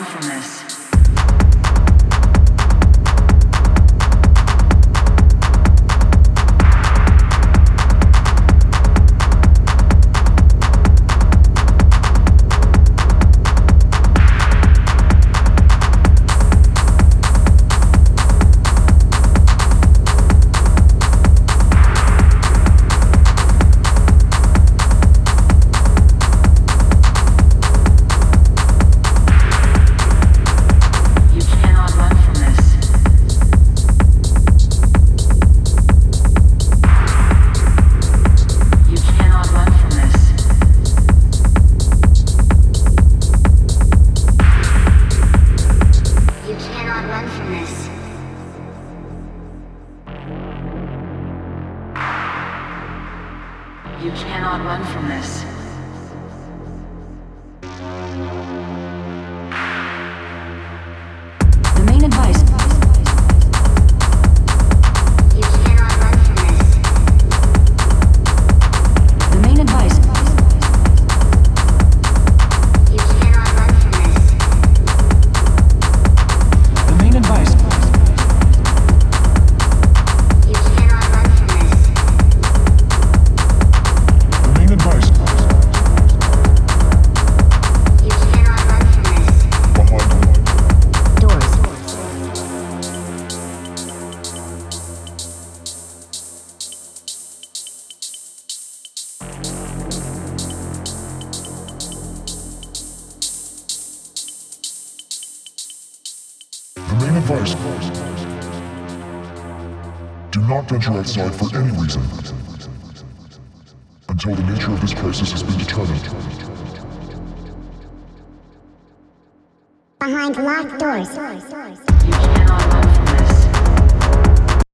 from this You cannot run from this. Advice do not venture outside for any reason until the nature of this crisis has been determined. Behind locked doors.